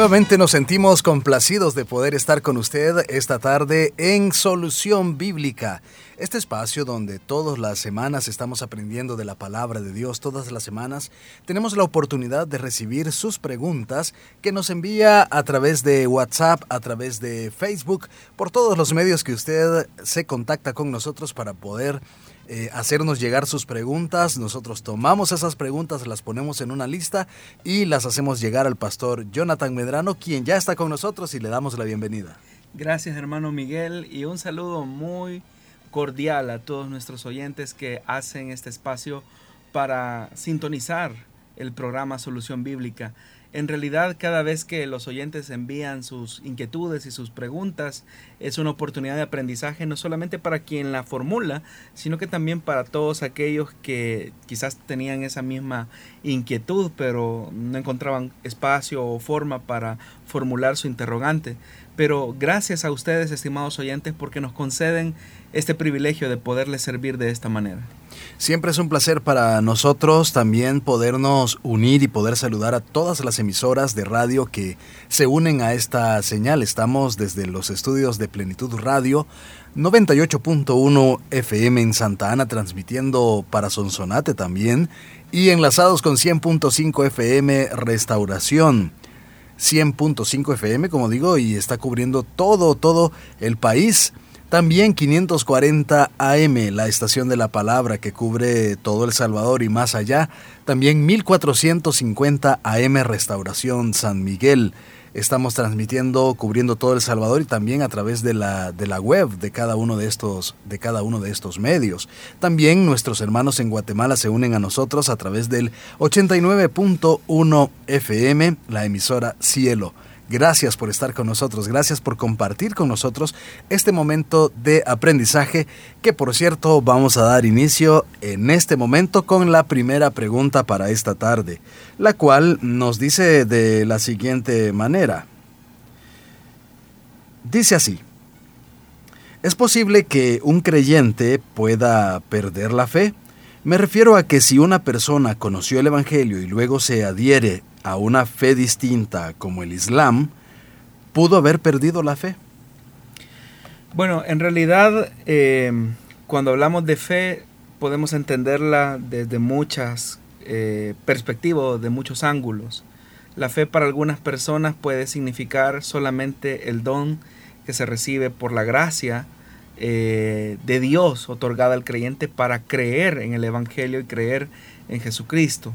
Nuevamente nos sentimos complacidos de poder estar con usted esta tarde en Solución Bíblica, este espacio donde todas las semanas estamos aprendiendo de la palabra de Dios, todas las semanas tenemos la oportunidad de recibir sus preguntas que nos envía a través de WhatsApp, a través de Facebook, por todos los medios que usted se contacta con nosotros para poder eh, hacernos llegar sus preguntas. Nosotros tomamos esas preguntas, las ponemos en una lista y las hacemos llegar al pastor Jonathan Medrano, quien ya está con nosotros y le damos la bienvenida. Gracias hermano Miguel y un saludo muy cordial a todos nuestros oyentes que hacen este espacio para sintonizar el programa Solución Bíblica. En realidad, cada vez que los oyentes envían sus inquietudes y sus preguntas, es una oportunidad de aprendizaje no solamente para quien la formula, sino que también para todos aquellos que quizás tenían esa misma inquietud, pero no encontraban espacio o forma para formular su interrogante. Pero gracias a ustedes, estimados oyentes, porque nos conceden este privilegio de poderles servir de esta manera. Siempre es un placer para nosotros también podernos unir y poder saludar a todas las emisoras de radio que se unen a esta señal. Estamos desde los estudios de Plenitud Radio 98.1 FM en Santa Ana transmitiendo para Sonsonate también y enlazados con 100.5 FM Restauración. 100.5 FM, como digo, y está cubriendo todo, todo el país. También 540 AM, la estación de la palabra que cubre todo El Salvador y más allá. También 1450 AM Restauración San Miguel. Estamos transmitiendo, cubriendo todo El Salvador y también a través de la, de la web de cada, uno de, estos, de cada uno de estos medios. También nuestros hermanos en Guatemala se unen a nosotros a través del 89.1 FM, la emisora Cielo. Gracias por estar con nosotros, gracias por compartir con nosotros este momento de aprendizaje que por cierto vamos a dar inicio en este momento con la primera pregunta para esta tarde, la cual nos dice de la siguiente manera. Dice así, ¿es posible que un creyente pueda perder la fe? Me refiero a que si una persona conoció el Evangelio y luego se adhiere a una fe distinta como el Islam, pudo haber perdido la fe? Bueno, en realidad eh, cuando hablamos de fe podemos entenderla desde muchas eh, perspectivas, de muchos ángulos. La fe para algunas personas puede significar solamente el don que se recibe por la gracia eh, de Dios otorgada al creyente para creer en el Evangelio y creer en Jesucristo.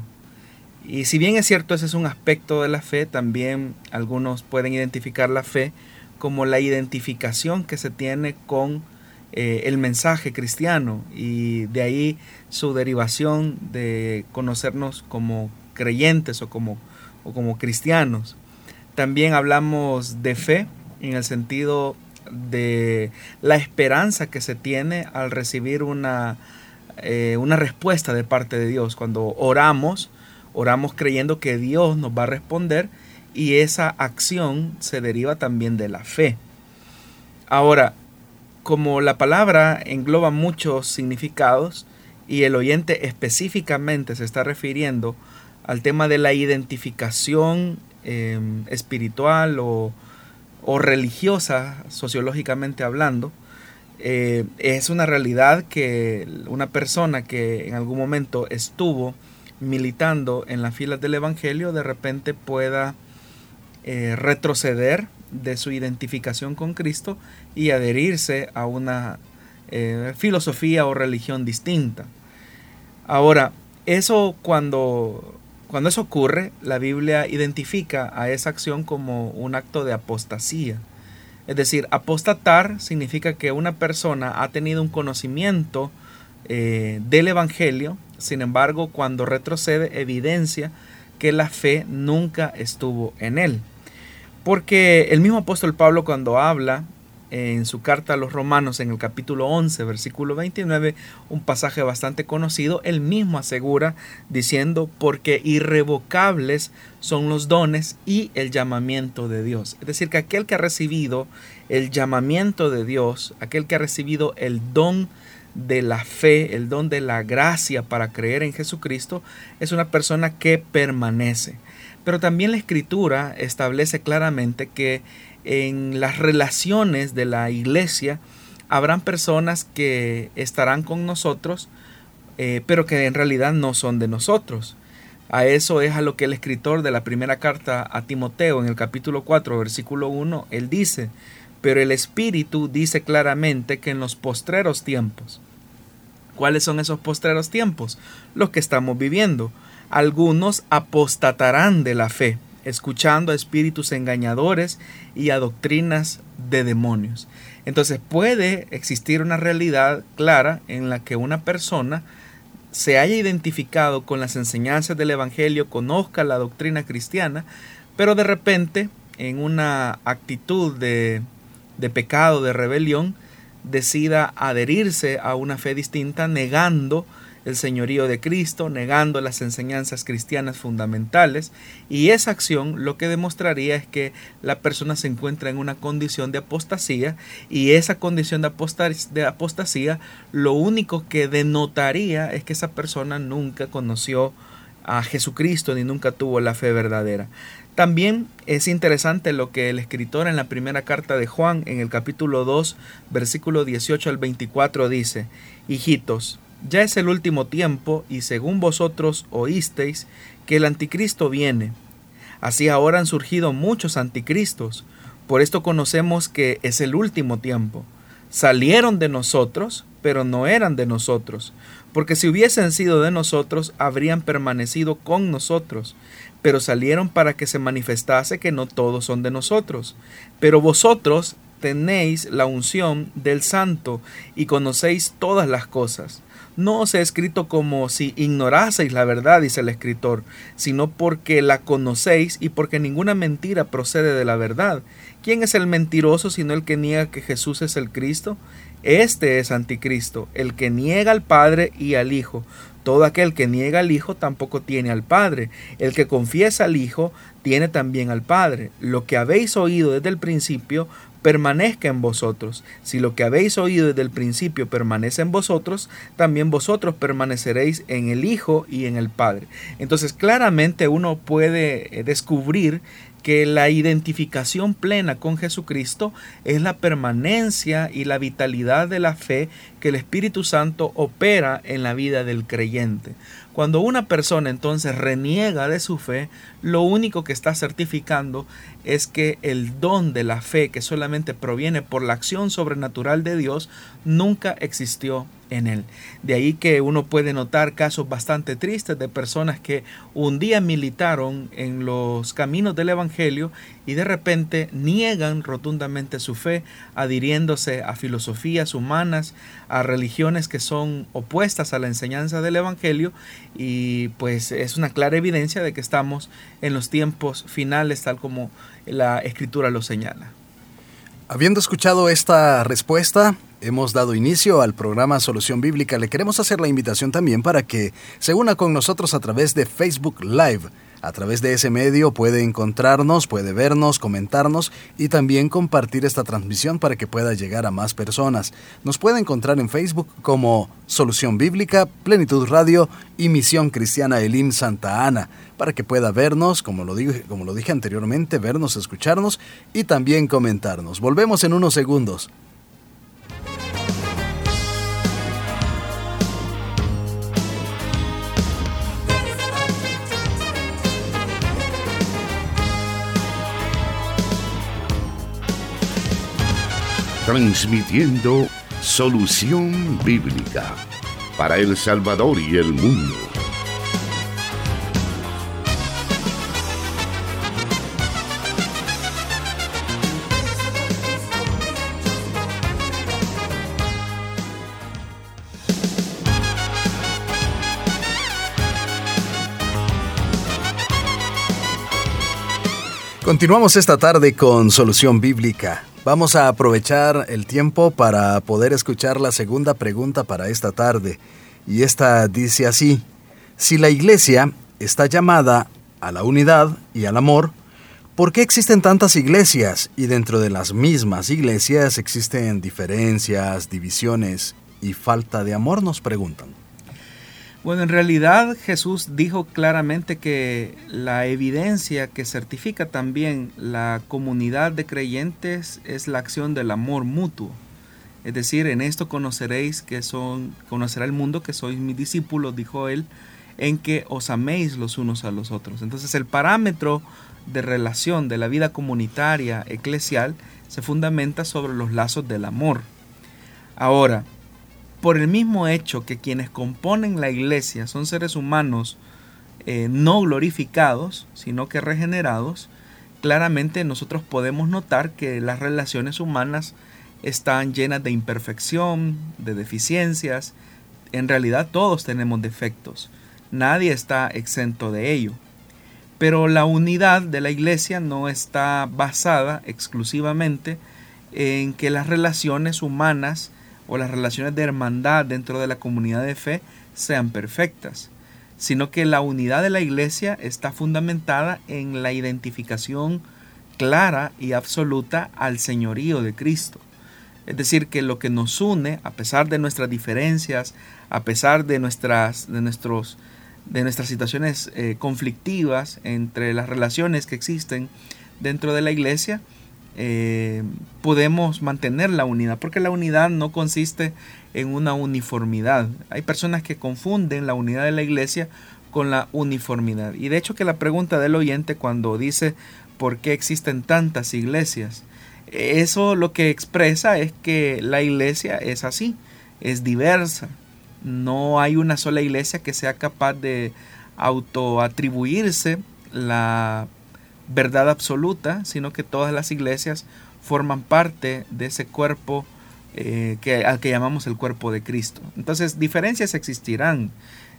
Y si bien es cierto, ese es un aspecto de la fe, también algunos pueden identificar la fe como la identificación que se tiene con eh, el mensaje cristiano y de ahí su derivación de conocernos como creyentes o como, o como cristianos. También hablamos de fe en el sentido de la esperanza que se tiene al recibir una, eh, una respuesta de parte de Dios. Cuando oramos, Oramos creyendo que Dios nos va a responder y esa acción se deriva también de la fe. Ahora, como la palabra engloba muchos significados y el oyente específicamente se está refiriendo al tema de la identificación em, espiritual o, religiosa, sociológicamente hablando, eh, es una realidad que una persona que en algún momento estuvo militando en las filas del Evangelio de repente pueda eh, retroceder de su identificación con Cristo y adherirse a una eh, filosofía o religión distinta. Ahora, eso cuando, cuando eso ocurre, la Biblia identifica a esa acción como un acto de apostasía. Es decir, apostatar significa que una persona ha tenido un conocimiento eh, del Evangelio, sin embargo, cuando retrocede, evidencia que la fe nunca estuvo en él. Porque el mismo apóstol Pablo cuando habla en su carta a los romanos en el capítulo 11, versículo 29, un pasaje bastante conocido, él mismo asegura diciendo, porque irrevocables son los dones y el llamamiento de Dios. Es decir, que aquel que ha recibido el llamamiento de Dios, aquel que ha recibido el don de la fe, el don de la gracia para creer en Jesucristo, es una persona que permanece. Pero también la escritura establece claramente que en las relaciones de la iglesia habrán personas que estarán con nosotros, eh, pero que en realidad no son de nosotros. A eso es a lo que el escritor de la primera carta a Timoteo en el capítulo 4, versículo 1, él dice, pero el Espíritu dice claramente que en los postreros tiempos, ¿cuáles son esos postreros tiempos? Los que estamos viviendo. Algunos apostatarán de la fe escuchando a espíritus engañadores y a doctrinas de demonios. Entonces puede existir una realidad clara en la que una persona se haya identificado con las enseñanzas del Evangelio, conozca la doctrina cristiana, pero de repente, en una actitud de, de pecado, de rebelión, decida adherirse a una fe distinta, negando el señorío de Cristo, negando las enseñanzas cristianas fundamentales, y esa acción lo que demostraría es que la persona se encuentra en una condición de apostasía, y esa condición de, apostasía lo único que denotaría es que esa persona nunca conoció a Jesucristo ni nunca tuvo la fe verdadera. También es interesante lo que el escritor en la primera carta de Juan, en el capítulo 2, versículo 18 al 24, dice, Hijitos, ya es el último tiempo y según vosotros oísteis que el anticristo viene. Así ahora han surgido muchos anticristos. Por esto conocemos que es el último tiempo. Salieron de nosotros, pero no eran de nosotros, porque si hubiesen sido de nosotros, habrían permanecido con nosotros, pero salieron para que se manifestase que no todos son de nosotros. Pero vosotros tenéis la unción del santo y conocéis todas las cosas no os he escrito como si ignoraseis la verdad, dice el escritor, sino porque la conocéis y porque ninguna mentira procede de la verdad. ¿Quién es el mentiroso sino el que niega que Jesús es el Cristo? Este es anticristo, el que niega al Padre y al Hijo. Todo aquel que niega al Hijo tampoco tiene al Padre. El que confiesa al Hijo tiene también al Padre. Lo que habéis oído desde el principio permanezca en vosotros. Si lo que habéis oído desde el principio permanece en vosotros, también vosotros permaneceréis en el Hijo y en el Padre. Entonces claramente uno puede eh, descubrir que la identificación plena con Jesucristo es la permanencia y la vitalidad de la fe que el Espíritu Santo opera en la vida del creyente. Cuando una persona entonces reniega de su fe, lo único que está certificando es que el don de la fe que solamente proviene por la acción sobrenatural de Dios nunca existió en él. De ahí que uno puede notar casos bastante tristes de personas que un día militaron en los caminos del Evangelio y de repente niegan rotundamente su fe, adhiriéndose a filosofías humanas, a religiones que son opuestas a la enseñanza del Evangelio y pues es una clara evidencia de que estamos en los tiempos finales tal como la escritura lo señala. Habiendo escuchado esta respuesta, hemos dado inicio al programa Solución Bíblica. Le queremos hacer la invitación también para que se una con nosotros a través de Facebook Live. A través de ese medio puede encontrarnos, puede vernos, comentarnos y también compartir esta transmisión para que pueda llegar a más personas. Nos puede encontrar en Facebook como Solución Bíblica, Plenitud Radio y Misión Cristiana Elim Santa Ana, para que pueda vernos, como lo, dije, como lo dije anteriormente, vernos, escucharnos y también comentarnos. Volvemos en unos segundos. Transmitiendo solución bíblica para El Salvador y el mundo. Continuamos esta tarde con Solución Bíblica Vamos a aprovechar el tiempo para poder escuchar la segunda pregunta para esta tarde. Y esta dice así, si la iglesia está llamada a la unidad y al amor, ¿por qué existen tantas iglesias y dentro de las mismas iglesias existen diferencias, divisiones y falta de amor? Nos preguntan. Bueno, en realidad Jesús dijo claramente que la evidencia que certifica también la comunidad de creyentes es la acción del amor mutuo. Es decir, en esto conoceréis que son, conocerá el mundo que sois mis discípulos, dijo él, en que os améis los unos a los otros. Entonces el parámetro de relación de la vida comunitaria eclesial se fundamenta sobre los lazos del amor. Ahora, por el mismo hecho que quienes componen la iglesia son seres humanos eh, no glorificados, sino que regenerados, claramente nosotros podemos notar que las relaciones humanas están llenas de imperfección, de deficiencias. En realidad todos tenemos defectos. Nadie está exento de ello. Pero la unidad de la iglesia no está basada exclusivamente en que las relaciones humanas o las relaciones de hermandad dentro de la comunidad de fe sean perfectas, sino que la unidad de la iglesia está fundamentada en la identificación clara y absoluta al señorío de Cristo. Es decir, que lo que nos une, a pesar de nuestras diferencias, a pesar de nuestras, de nuestros, de nuestras situaciones eh, conflictivas entre las relaciones que existen dentro de la iglesia, eh, podemos mantener la unidad, porque la unidad no consiste en una uniformidad. Hay personas que confunden la unidad de la iglesia con la uniformidad. Y de hecho que la pregunta del oyente cuando dice por qué existen tantas iglesias, eso lo que expresa es que la iglesia es así, es diversa. No hay una sola iglesia que sea capaz de autoatribuirse la verdad absoluta, sino que todas las iglesias forman parte de ese cuerpo eh, que, al que llamamos el cuerpo de Cristo. Entonces, diferencias existirán.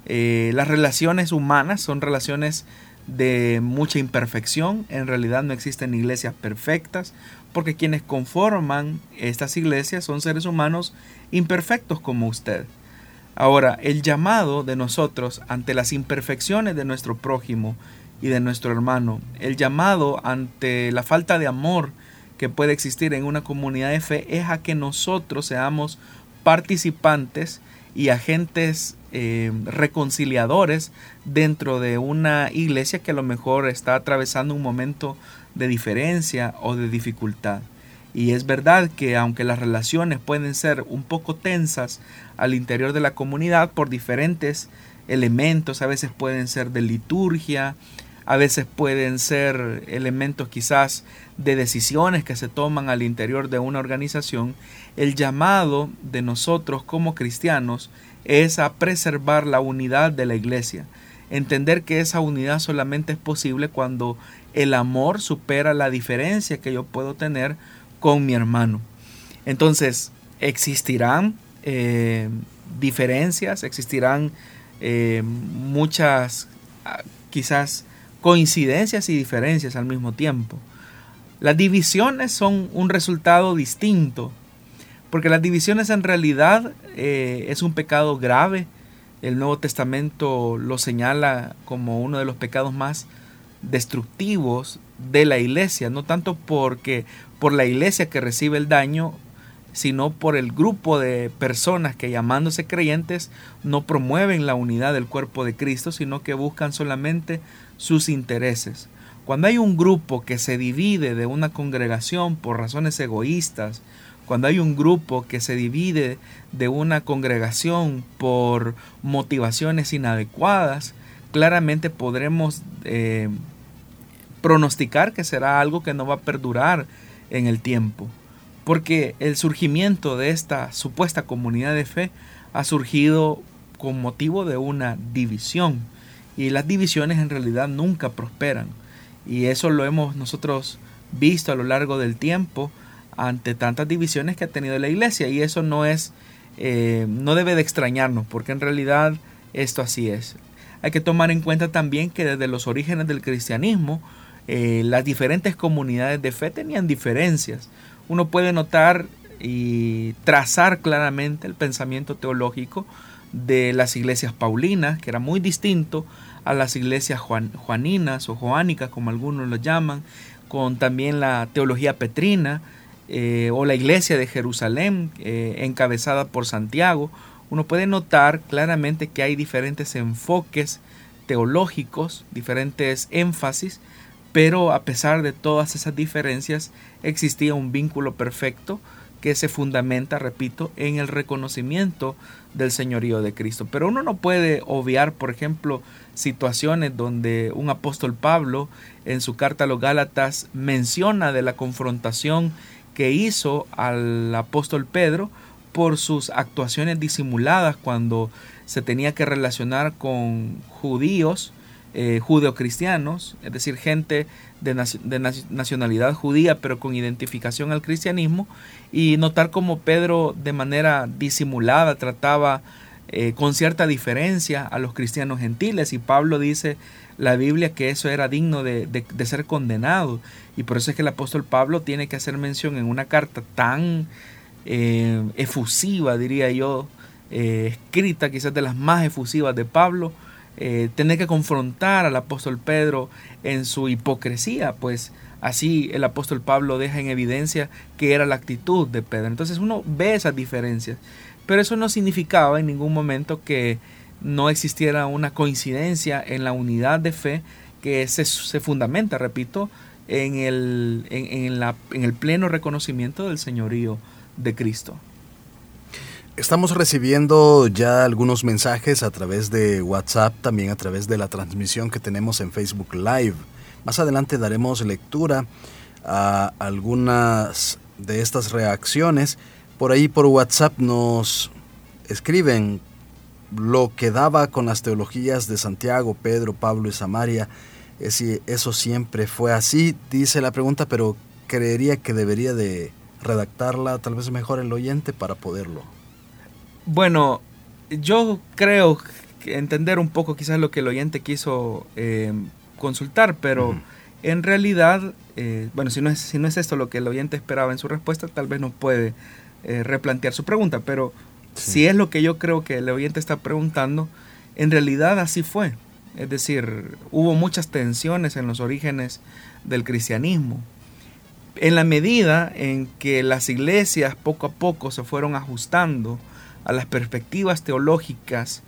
Eh, las relaciones humanas son relaciones de mucha imperfección. En realidad no existen iglesias perfectas, porque quienes conforman estas iglesias son seres humanos imperfectos como usted. Ahora, el llamado de nosotros ante las imperfecciones de nuestro prójimo y de nuestro hermano. El llamado ante la falta de amor que puede existir en una comunidad de fe es a que nosotros seamos participantes y agentes eh, reconciliadores dentro de una iglesia que a lo mejor está atravesando un momento de diferencia o de dificultad. Y es verdad que aunque las relaciones pueden ser un poco tensas al interior de la comunidad por diferentes elementos, a veces pueden ser de liturgia, a veces pueden ser elementos quizás de decisiones que se toman al interior de una organización, el llamado de nosotros como cristianos es a preservar la unidad de la iglesia, entender que esa unidad solamente es posible cuando el amor supera la diferencia que yo puedo tener con mi hermano. Entonces, existirán eh, diferencias, existirán eh, muchas ah, quizás coincidencias y diferencias al mismo tiempo. Las divisiones son un resultado distinto, porque las divisiones en realidad eh, es un pecado grave. El Nuevo Testamento lo señala como uno de los pecados más destructivos de la iglesia, no tanto porque por la iglesia que recibe el daño, sino por el grupo de personas que llamándose creyentes no promueven la unidad del cuerpo de Cristo, sino que buscan solamente sus intereses. Cuando hay un grupo que se divide de una congregación por razones egoístas, cuando hay un grupo que se divide de una congregación por motivaciones inadecuadas, claramente podremos eh, pronosticar que será algo que no va a perdurar en el tiempo. Porque el surgimiento de esta supuesta comunidad de fe ha surgido con motivo de una división y las divisiones en realidad nunca prosperan. Y eso lo hemos nosotros visto a lo largo del tiempo ante tantas divisiones que ha tenido la iglesia. Y eso no es, eh, no debe de extrañarnos, porque en realidad esto así es. Hay que tomar en cuenta también que desde los orígenes del cristianismo, eh, las diferentes comunidades de fe tenían diferencias. Uno puede notar y trazar claramente el pensamiento teológico de las iglesias paulinas, que era muy distinto a las iglesias juaninas o joánicas, como algunos lo llaman, con también la teología petrina eh, o la iglesia de Jerusalén, eh, encabezada por Santiago. Uno puede notar claramente que hay diferentes enfoques teológicos, diferentes énfasis, pero a pesar de todas esas diferencias existía un vínculo perfecto que se fundamenta, repito, en el reconocimiento del señorío de Cristo. Pero uno no puede obviar, por ejemplo, situaciones donde un apóstol Pablo en su carta a los Gálatas menciona de la confrontación que hizo al apóstol Pedro por sus actuaciones disimuladas cuando se tenía que relacionar con judíos, eh, judeocristianos, es decir, gente de, nacionalidad judía pero con identificación al cristianismo, y notar cómo Pedro de manera disimulada trataba eh, con cierta diferencia a los cristianos gentiles, y Pablo dice la Biblia que eso era digno de, ser condenado, y por eso es que el apóstol Pablo tiene que hacer mención en una carta tan eh, efusiva, diría yo, escrita quizás de las más efusivas de Pablo, eh, tener que confrontar al apóstol Pedro en su hipocresía, pues así el apóstol Pablo deja en evidencia que era la actitud de Pedro. Entonces uno ve esas diferencias, pero eso no significaba en ningún momento que no existiera una coincidencia en la unidad de fe que se, se fundamenta, repito, en el, en, la, en el pleno reconocimiento del señorío de Cristo. Estamos recibiendo ya algunos mensajes a través de WhatsApp, también a través de la transmisión que tenemos en Facebook Live. Más adelante daremos lectura a algunas de estas reacciones. Por ahí por WhatsApp nos escriben lo que daba con las teologías de Santiago, Pedro, Pablo y Samaria. Eso siempre fue así, dice la pregunta, pero creería que debería de redactarla tal vez mejor el oyente para poderlo bueno, yo creo que entender un poco quizás lo que el oyente quiso eh, consultar, pero en realidad, eh, bueno, si no, es, si no es esto lo que el oyente esperaba en su respuesta, tal vez no puede eh, replantear su pregunta, pero si es lo que yo creo que el oyente está preguntando, en realidad así fue. Es decir, hubo muchas tensiones en los orígenes del cristianismo. En la medida en que las iglesias poco a poco se fueron ajustando a las perspectivas teológicas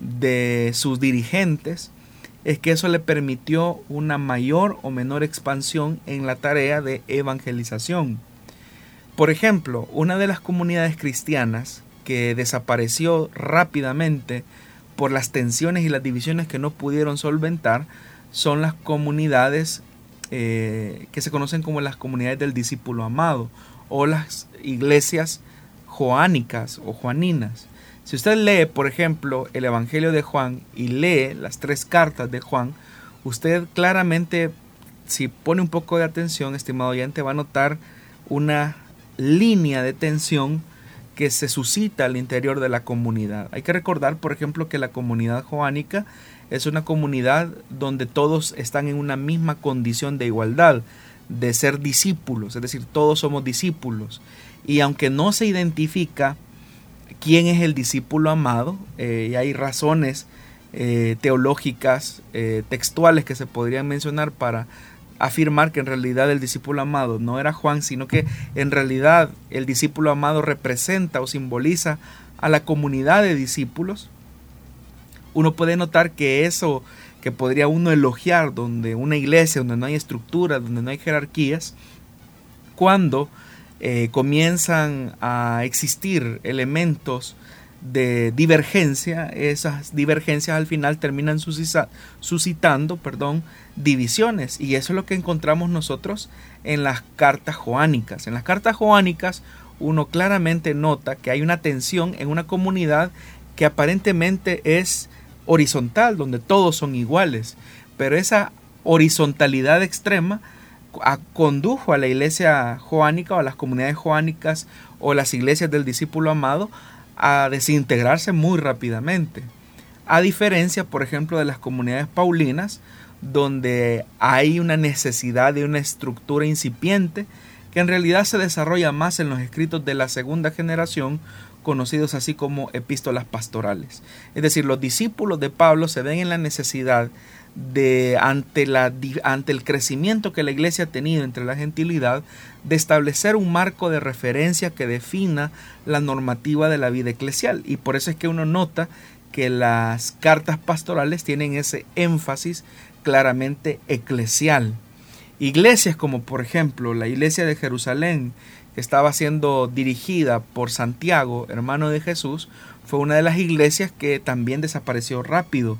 de sus dirigentes, es que eso le permitió una mayor o menor expansión en la tarea de evangelización. Por ejemplo, una de las comunidades cristianas que desapareció rápidamente por las tensiones y las divisiones que no pudieron solventar son las comunidades eh, que se conocen como las comunidades del discípulo amado o las iglesias joánicas o juaninas. Si usted lee, por ejemplo, el Evangelio de Juan y lee las tres cartas de Juan, usted claramente, si pone un poco de atención, estimado oyente, va a notar una línea de tensión que se suscita al interior de la comunidad. Hay que recordar, por ejemplo, que la comunidad joánica es una comunidad donde todos están en una misma condición de igualdad, de ser discípulos, es decir, todos somos discípulos. Y aunque no se identifica quién es el discípulo amado, eh, y hay razones eh, teológicas, eh, textuales que se podrían mencionar para afirmar que en realidad el discípulo amado no era Juan, sino que en realidad el discípulo amado representa o simboliza a la comunidad de discípulos, uno puede notar que eso que podría uno elogiar donde una iglesia, donde no hay estructura, donde no hay jerarquías, cuando eh, comienzan a existir elementos de divergencia, esas divergencias al final terminan suscitando perdón, divisiones. Y eso es lo que encontramos nosotros en las cartas joánicas. En las cartas joánicas uno claramente nota que hay una tensión en una comunidad que aparentemente es horizontal, donde todos son iguales. Pero esa horizontalidad extrema condujo a la iglesia joánica o a las comunidades joánicas o las iglesias del discípulo amado a desintegrarse muy rápidamente. A diferencia, por ejemplo, de las comunidades paulinas, donde hay una necesidad de una estructura incipiente que en realidad se desarrolla más en los escritos de la segunda generación, conocidos así como epístolas pastorales. Es decir, los discípulos de Pablo se ven en la necesidad de ante, ante el crecimiento que la iglesia ha tenido entre la gentilidad, de establecer un marco de referencia que defina la normativa de la vida eclesial. Y por eso es que uno nota que las cartas pastorales tienen ese énfasis claramente eclesial. Iglesias como por ejemplo la iglesia de Jerusalén, que estaba siendo dirigida por Santiago, hermano de Jesús, fue una de las iglesias que también desapareció rápido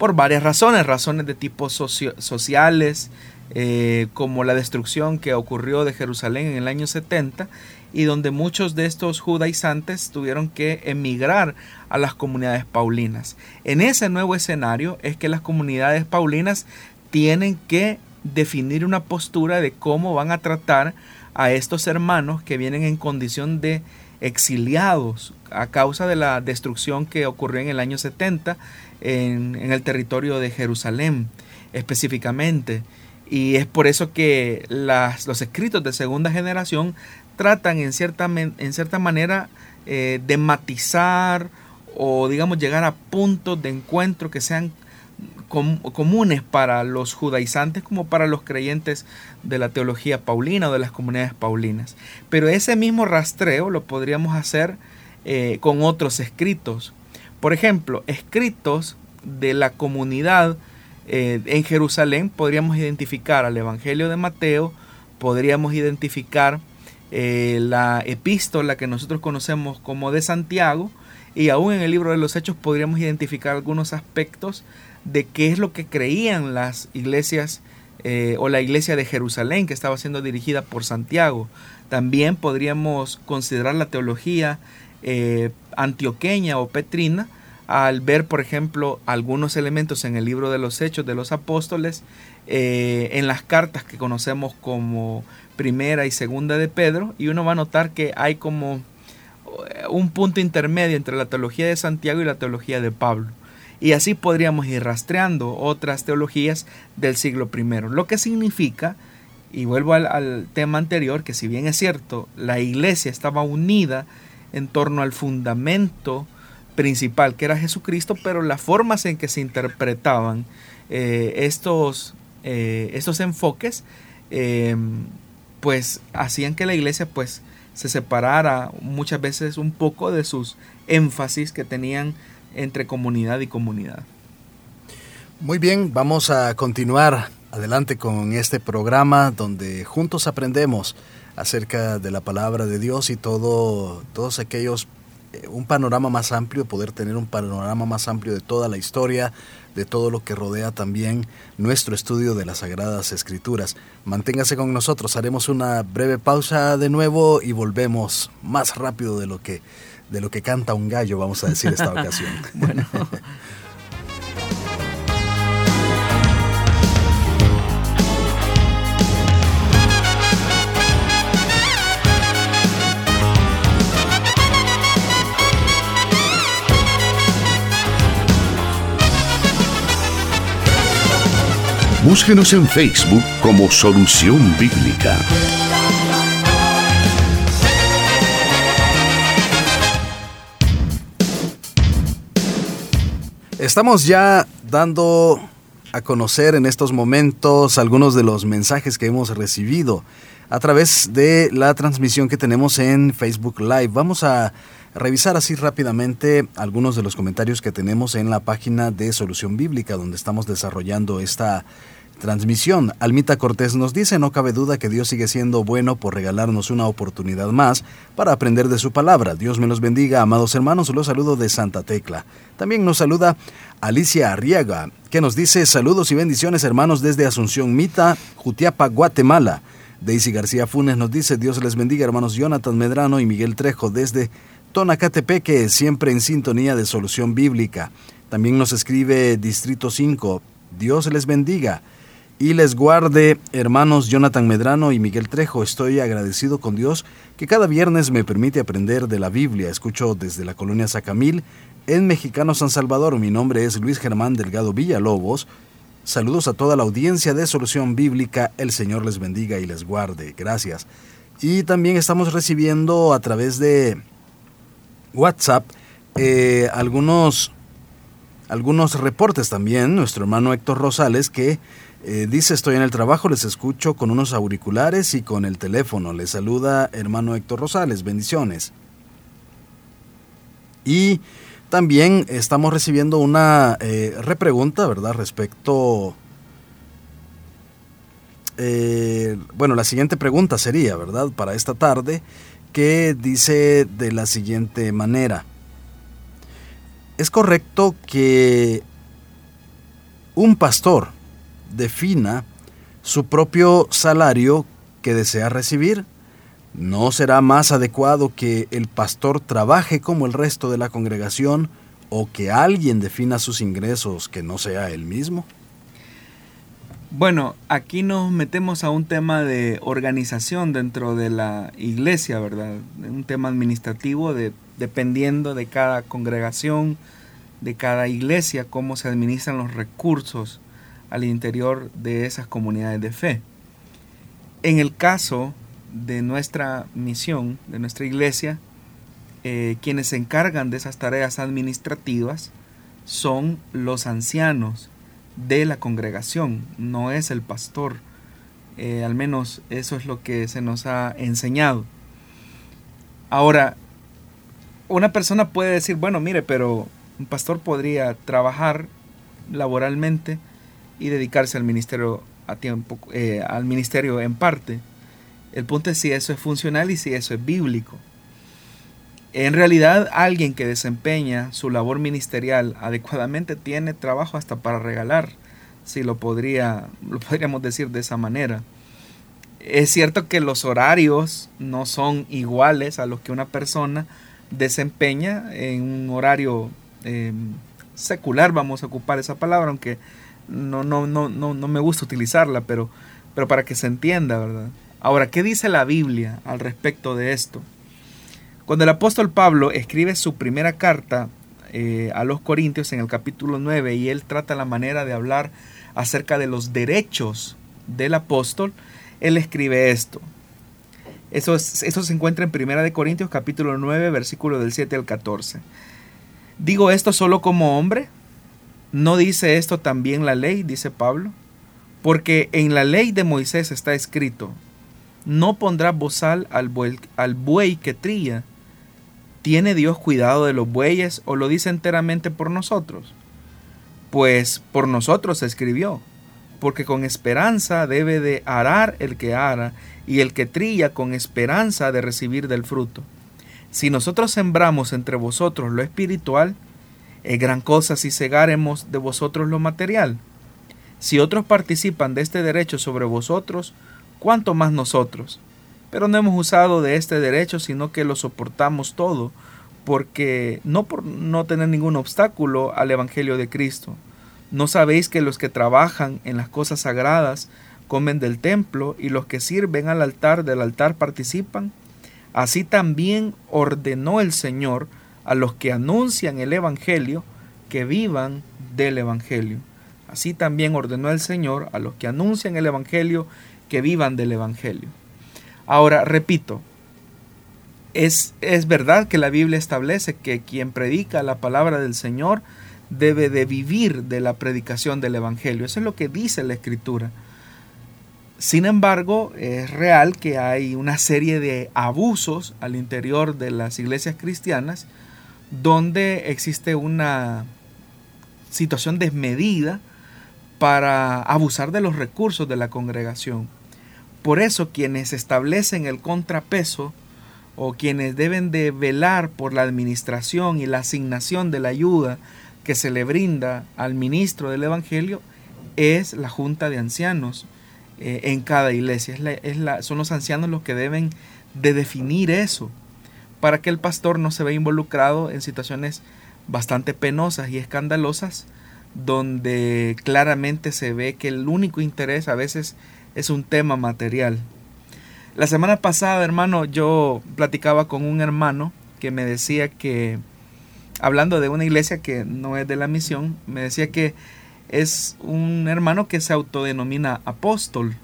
por varias razones, razones de tipo sociales, eh, como la destrucción que ocurrió de Jerusalén en el año 70 y donde muchos de estos judaizantes tuvieron que emigrar a las comunidades paulinas. En ese nuevo escenario es que las comunidades paulinas tienen que definir una postura de cómo van a tratar a estos hermanos que vienen en condición de exiliados a causa de la destrucción que ocurrió en el año 70 en, el territorio de Jerusalén específicamente. Y es por eso que los escritos de segunda generación tratan en cierta, en cierta manera eh, de matizar o digamos llegar a puntos de encuentro que sean comunes para los judaizantes como para los creyentes de la teología paulina o de las comunidades paulinas. Pero ese mismo rastreo lo podríamos hacer eh, con otros escritos. Por ejemplo, escritos de la comunidad eh, en Jerusalén podríamos identificar al Evangelio de Mateo, podríamos identificar eh, la epístola que nosotros conocemos como de Santiago, y aún en el libro de los Hechos podríamos identificar algunos aspectos de qué es lo que creían las iglesias eh, o la iglesia de Jerusalén que estaba siendo dirigida por Santiago. También podríamos considerar la teología eh, antioqueña o petrina al ver, por ejemplo, algunos elementos en el libro de los Hechos de los Apóstoles, eh, en las cartas que conocemos como primera y segunda de Pedro, y uno va a notar que hay como un punto intermedio entre la teología de Santiago y la teología de Pablo. Y así podríamos ir rastreando otras teologías del siglo I. Lo que significa, y vuelvo al, tema anterior, que si bien es cierto, la iglesia estaba unida en torno al fundamento principal que era Jesucristo, pero las formas en que se interpretaban eh, estos, eh, estos enfoques, eh, pues hacían que la iglesia pues se separara muchas veces un poco de sus énfasis que tenían entre comunidad y comunidad. Muy bien, vamos a continuar adelante con este programa donde juntos aprendemos acerca de la palabra de Dios y todo, todos aquellos, eh, un panorama más amplio, poder tener un panorama más amplio de toda la historia, de todo lo que rodea también nuestro estudio de las Sagradas Escrituras. Manténgase con nosotros, haremos una breve pausa de nuevo y volvemos más rápido de lo que de lo que canta un gallo, vamos a decir esta ocasión. bueno. Búsquenos en Facebook como Solución Bíblica. Estamos ya dando a conocer en estos momentos algunos de los mensajes que hemos recibido a través de la transmisión que tenemos en Facebook Live. Vamos a revisar así rápidamente algunos de los comentarios que tenemos en la página de Solución Bíblica donde estamos desarrollando esta transmisión. Almita Cortés nos dice, no cabe duda que Dios sigue siendo bueno por regalarnos una oportunidad más para aprender de su palabra. Dios me los bendiga, amados hermanos, los saludo de Santa Tecla. También nos saluda Alicia Arriaga, que nos dice saludos y bendiciones hermanos desde Asunción Mita, Jutiapa, Guatemala. Daisy García Funes nos dice, Dios les bendiga hermanos Jonathan Medrano y Miguel Trejo desde Tonacatepeque, siempre en sintonía de solución bíblica. También nos escribe Distrito 5, Dios les bendiga y les guarde, hermanos Jonathan Medrano y Miguel Trejo. Estoy agradecido con Dios que cada viernes me permite aprender de la Biblia. Escucho desde la colonia Sacamil, en Mexicano San Salvador. Mi nombre es Luis Germán Delgado Villalobos. Saludos a toda la audiencia de Solución Bíblica. El Señor les bendiga y les guarde. Gracias. Y también estamos recibiendo a través de WhatsApp eh, algunos, algunos reportes también. Nuestro hermano Héctor Rosales que eh, dice estoy en el trabajo, les escucho con unos auriculares y con el teléfono. Les saluda hermano Héctor Rosales. Bendiciones. Y también estamos recibiendo una eh, repregunta, ¿verdad? Respecto... Eh, bueno, la siguiente pregunta sería, ¿verdad? Para esta tarde, que dice de la siguiente manera. ¿Es correcto que un pastor defina su propio salario que desea recibir? ¿No será más adecuado que el pastor trabaje como el resto de la congregación o que alguien defina sus ingresos que no sea él mismo? Bueno, aquí nos metemos a un tema de organización dentro de la iglesia, ¿verdad? Un tema administrativo de, dependiendo de cada congregación, de cada iglesia, cómo se administran los recursos al interior de esas comunidades de fe. En el caso de nuestra misión, de nuestra iglesia, eh, quienes se encargan de esas tareas administrativas son los ancianos de la congregación, no es el pastor. Eh, al menos eso es lo que se nos ha enseñado. Ahora, una persona puede decir, bueno, mire, pero un pastor podría trabajar laboralmente y dedicarse al ministerio a tiempo, eh, al ministerio en parte. El punto es si eso es funcional y si eso es bíblico. En realidad, alguien que desempeña su labor ministerial adecuadamente tiene trabajo hasta para regalar, si lo, podría, lo podríamos decir de esa manera. Es cierto que los horarios no son iguales a los que una persona desempeña en un horario em, secular, vamos a ocupar esa palabra, aunque no, no, no, no, no me gusta utilizarla, pero, pero para que se entienda, ¿verdad? Ahora, ¿qué dice la Biblia al respecto de esto? Cuando el apóstol Pablo escribe su primera carta eh, a los Corintios en el capítulo 9 y él trata la manera de hablar acerca de los derechos del apóstol, él escribe esto. Eso, eso se encuentra en Primera de Corintios capítulo 9 versículo del 7 al 14. Digo esto solo como hombre. ¿No dice esto también la ley? dice Pablo. Porque en la ley de Moisés está escrito, no pondrás bozal al buey, al buey que trilla. ¿Tiene Dios cuidado de los bueyes o lo dice enteramente por nosotros? Pues por nosotros se escribió, porque con esperanza debe de arar el que ara, y el que trilla con esperanza de recibir del fruto. Si nosotros sembramos entre vosotros lo espiritual, es gran cosa si cegaremos de vosotros lo material. Si otros participan de este derecho sobre vosotros, cuánto más nosotros. Pero no hemos usado de este derecho, sino que lo soportamos todo, porque no por no tener ningún obstáculo al Evangelio de Cristo. ¿No sabéis que los que trabajan en las cosas sagradas comen del templo y los que sirven al altar del altar participan? Así también ordenó el Señor a los que anuncian el Evangelio que vivan del Evangelio. Así también ordenó el Señor a los que anuncian el Evangelio que vivan del Evangelio. Ahora, repito, es, es verdad que la Biblia establece que quien predica la palabra del Señor debe de vivir de la predicación del Evangelio. Eso es lo que dice la Escritura. Sin embargo, es real que hay una serie de abusos al interior de las iglesias cristianas donde existe una situación desmedida para abusar de los recursos de la congregación. Por eso quienes establecen el contrapeso o quienes deben de velar por la administración y la asignación de la ayuda que se le brinda al ministro del Evangelio es la junta de ancianos eh, en cada iglesia. Es la, son los ancianos los que deben de definir eso para que el pastor no se vea involucrado en situaciones bastante penosas y escandalosas donde claramente se ve que el único interés a veces es un tema material. La semana pasada, hermano, yo platicaba con un hermano que me decía que, hablando de una iglesia que no es de la misión, me decía que es un hermano que se autodenomina apóstol.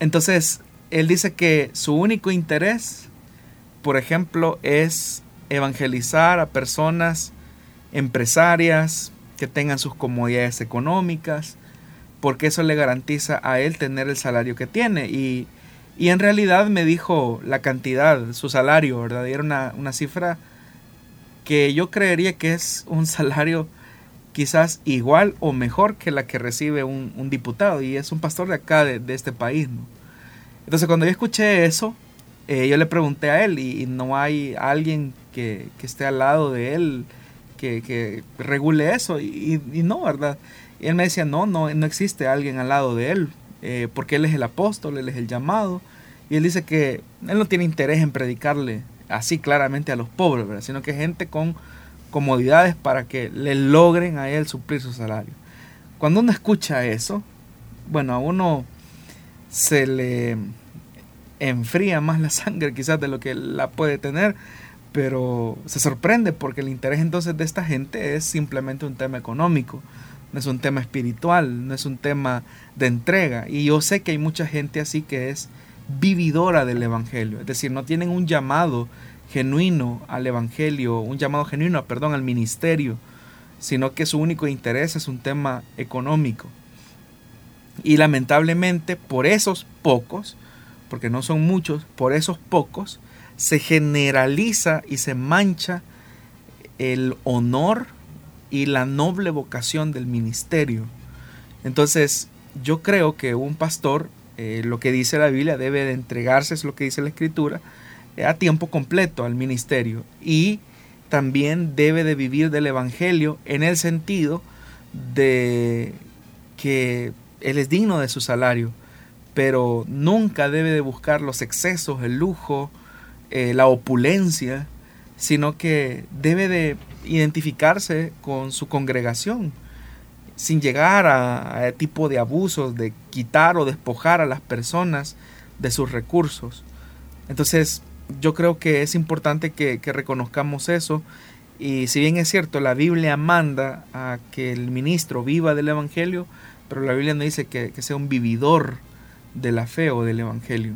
Entonces, él dice que su único interés, por ejemplo, es evangelizar a personas empresarias que tengan sus comodidades económicas, porque eso le garantiza a él tener el salario que tiene. Y, en realidad me dijo la cantidad, su salario, ¿verdad? Y era una, una cifra que yo creería que es un salario quizás igual o mejor que la que recibe un, diputado y es un pastor de acá, de, este país. ¿no? Entonces cuando yo escuché eso, eh, yo le pregunté a él y, no hay alguien que, esté al lado de él que, regule eso y, no, ¿verdad? Y él me decía, no, no, no existe alguien al lado de él, eh, porque él es el apóstol, él es el llamado. Y él dice que él no tiene interés en predicarle así claramente a los pobres, ¿verdad? sino que gente con comodidades para que le logren a él suplir su salario. Cuando uno escucha eso, bueno, a uno se le enfría más la sangre quizás de lo que la puede tener, pero se sorprende porque el interés entonces de esta gente es simplemente un tema económico, no es un tema espiritual, no es un tema de entrega. Y yo sé que hay mucha gente así que es vividora del Evangelio, es decir, no tienen un llamado genuino al Evangelio, un llamado genuino, perdón, al ministerio, sino que su único interés es un tema económico. Y lamentablemente por esos pocos, porque no son muchos, por esos pocos, se generaliza y se mancha el honor y la noble vocación del ministerio. Entonces, yo creo que un pastor, eh, lo que dice la Biblia, debe de entregarse, es lo que dice la Escritura, a tiempo completo al ministerio y también debe de vivir del Evangelio en el sentido de que él es digno de su salario, pero nunca debe de buscar los excesos, el lujo, eh, la opulencia, sino que debe de identificarse con su congregación, sin llegar a, a tipo de abusos, de quitar o despojar a las personas de sus recursos. Entonces, yo creo que es importante que, reconozcamos eso. Y si bien es cierto, la Biblia manda a que el ministro viva del Evangelio, pero la Biblia no dice que, sea un vividor de la fe o del Evangelio.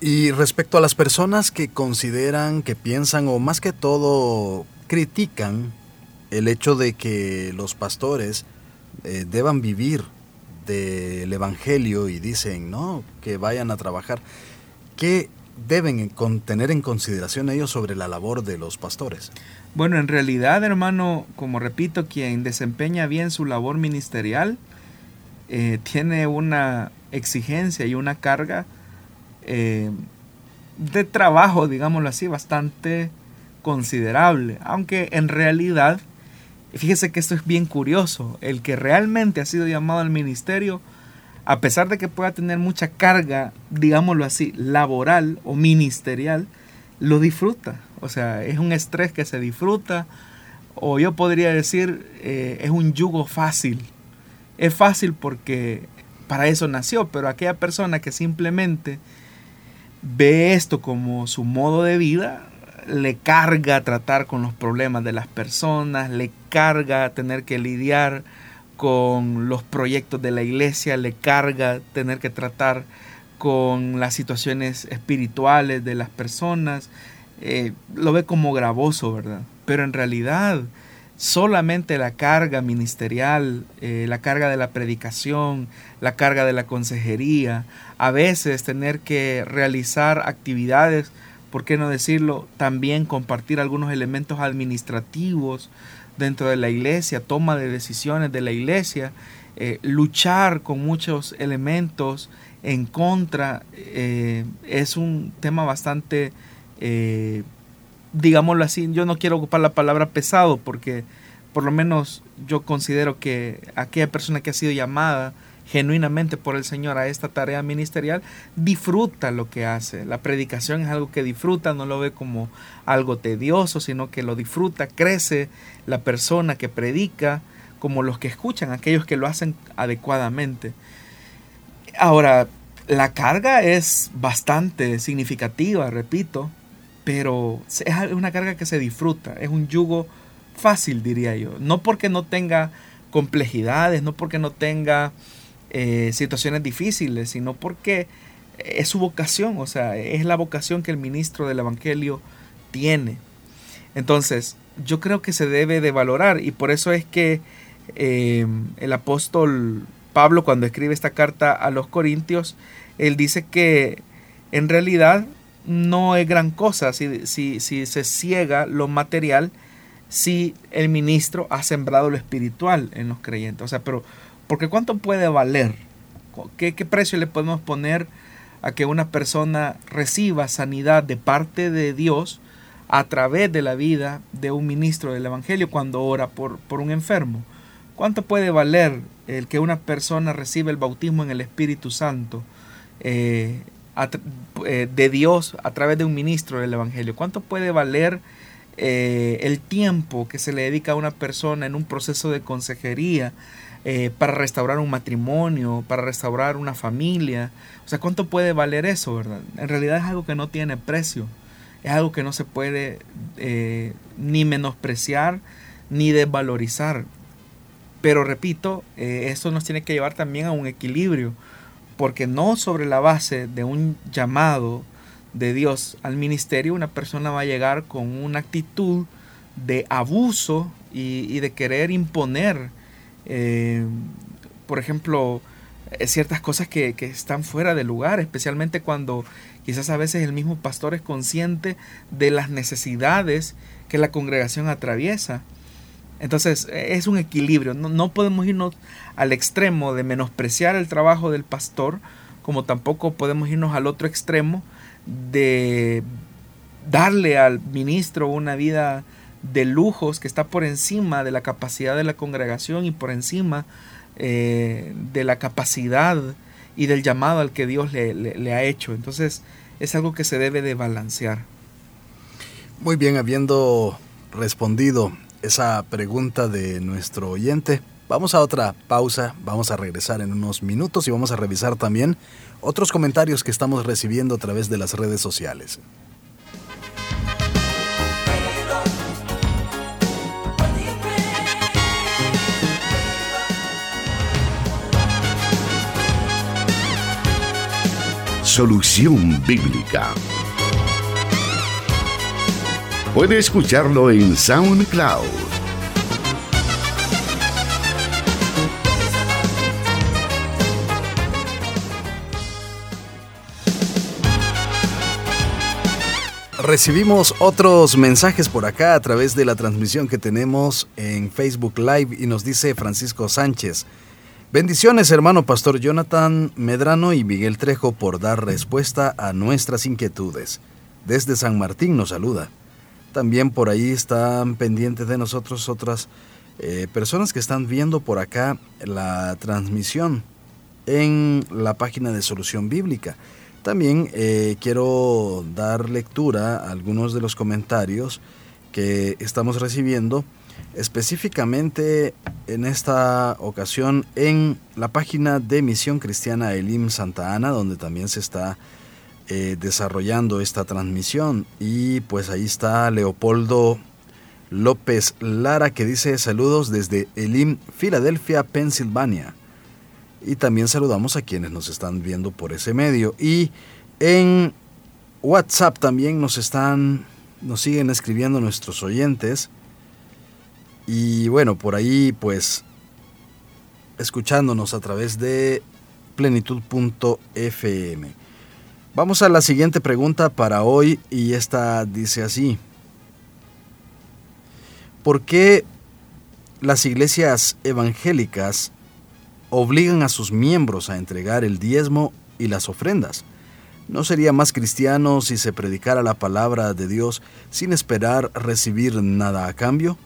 Y respecto a las personas que consideran, que piensan o más que todo critican el hecho de que los pastores eh, deban vivir del Evangelio y dicen, no, que vayan a trabajar. ¿Qué deben tener en consideración ellos sobre la labor de los pastores? Bueno, en realidad, hermano, como repito, quien desempeña bien su labor ministerial eh, tiene una exigencia y una carga eh, de trabajo, digámoslo así, bastante considerable. Aunque en realidad, fíjese que esto es bien curioso, el que realmente ha sido llamado al ministerio, a pesar de que pueda tener mucha carga, digámoslo así, laboral o ministerial, lo disfruta. O sea, es un estrés que se disfruta, o yo podría decir, eh, es un yugo fácil. Es fácil porque para eso nació, pero aquella persona que simplemente ve esto como su modo de vida, le carga tratar con los problemas de las personas, le carga tener que lidiar con los proyectos de la iglesia, le carga tener que tratar con las situaciones espirituales de las personas, eh, lo ve como gravoso, ¿verdad? Pero en realidad solamente la carga ministerial, eh, la carga de la predicación, la carga de la consejería, a veces tener que realizar actividades, ¿por qué no decirlo? También compartir algunos elementos administrativos dentro de la iglesia, toma de decisiones de la iglesia, eh, luchar con muchos elementos en contra, eh, es un tema bastante, digámoslo así, yo no quiero ocupar la palabra pesado porque por lo menos yo considero que aquella persona que ha sido llamada genuinamente por el Señor a esta tarea ministerial, disfruta lo que hace. La predicación es algo que disfruta, no lo ve como algo tedioso, sino que lo disfruta, crece la persona que predica, como los que escuchan, aquellos que lo hacen adecuadamente. Ahora, la carga es bastante significativa, repito, pero es una carga que se disfruta, es un yugo fácil, diría yo. No porque no tenga complejidades, no porque no tenga eh, situaciones difíciles, sino porque es su vocación, o sea, es la vocación que el ministro del Evangelio tiene. Entonces, yo creo que se debe de valorar y por eso es que eh, el apóstol Pablo cuando escribe esta carta a los Corintios, él dice que en realidad no es gran cosa si, si, si se ciega lo material si el ministro ha sembrado lo espiritual en los creyentes. O sea, pero, porque ¿cuánto puede valer? ¿Qué, qué precio le podemos poner a que una persona reciba sanidad de parte de Dios a través de la vida de un ministro del Evangelio cuando ora por, por un enfermo? ¿Cuánto puede valer el que una persona reciba el bautismo en el Espíritu Santo eh, de Dios a través de un ministro del Evangelio? ¿Cuánto puede valer eh, el tiempo que se le dedica a una persona en un proceso de consejería para restaurar un matrimonio, para restaurar una familia? O sea, ¿cuánto puede valer eso, verdad? En realidad es algo que no tiene precio, es algo que no se puede ni menospreciar ni desvalorizar. Pero repito, eh, esto nos tiene que llevar también a un equilibrio, porque no sobre la base de un llamado de Dios al ministerio, una persona va a llegar con una actitud de abuso y, de querer imponer, eh, por ejemplo, eh, ciertas cosas que, que, están fuera de lugar, especialmente cuando quizás a veces el mismo pastor es consciente de las necesidades que la congregación atraviesa. Entonces es un equilibrio, no, podemos irnos al extremo de menospreciar el trabajo del pastor, como tampoco podemos irnos al otro extremo de darle al ministro una vida de lujos que está por encima de la capacidad de la congregación y por encima eh, de la capacidad y del llamado al que Dios le, le ha hecho. Entonces es algo que se debe de balancear. Muy bien, habiendo respondido esa pregunta de nuestro oyente. Vamos a otra pausa, vamos a regresar en unos minutos y vamos a revisar también otros comentarios que estamos recibiendo a través de las redes sociales. Solución Bíblica Puede escucharlo en SoundCloud. Recibimos otros mensajes por acá a través de la transmisión que tenemos en Facebook Live y nos dice Francisco Sánchez. Bendiciones hermano Pastor Jonathan Medrano y Miguel Trejo por dar respuesta a nuestras inquietudes. Desde San Martín nos saluda. También por ahí están pendientes de nosotros otras eh, personas que están viendo por acá la transmisión en la página de Solución Bíblica. También eh, quiero dar lectura a algunos de los comentarios que estamos recibiendo específicamente en esta ocasión en la página de Misión Cristiana Elim Santa Ana, donde también se está eh, desarrollando esta transmisión. Y pues ahí está Leopoldo López Lara que dice saludos desde Elim, Filadelfia, Pensilvania. Y también saludamos a quienes nos están viendo por ese medio. Y en WhatsApp también nos están, nos siguen escribiendo nuestros oyentes. Y bueno, por ahí pues escuchándonos a través de plenitud.fm. Vamos a la siguiente pregunta para hoy y esta dice así. ¿Por qué las iglesias evangélicas obligan a sus miembros a entregar el diezmo y las ofrendas? ¿No sería más cristiano si se predicara la palabra de Dios sin esperar recibir nada a cambio?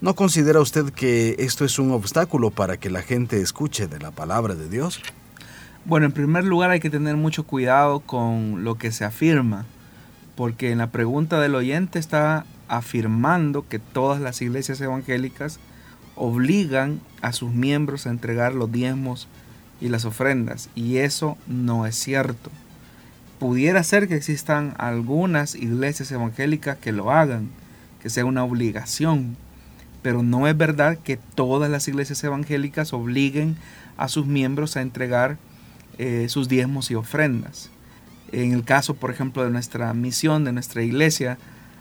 ¿No considera usted que esto es un obstáculo para que la gente escuche de la palabra de Dios? Bueno, en primer lugar hay que tener mucho cuidado con lo que se afirma, porque en la pregunta del oyente está afirmando que todas las iglesias evangélicas obligan a sus miembros a entregar los diezmos y las ofrendas, y eso no es cierto. Pudiera ser que existan algunas iglesias evangélicas que lo hagan, que sea una obligación, pero no es verdad que todas las iglesias evangélicas obliguen a sus miembros a entregar eh, sus diezmos y ofrendas. En el caso, por ejemplo, de nuestra misión, de nuestra iglesia,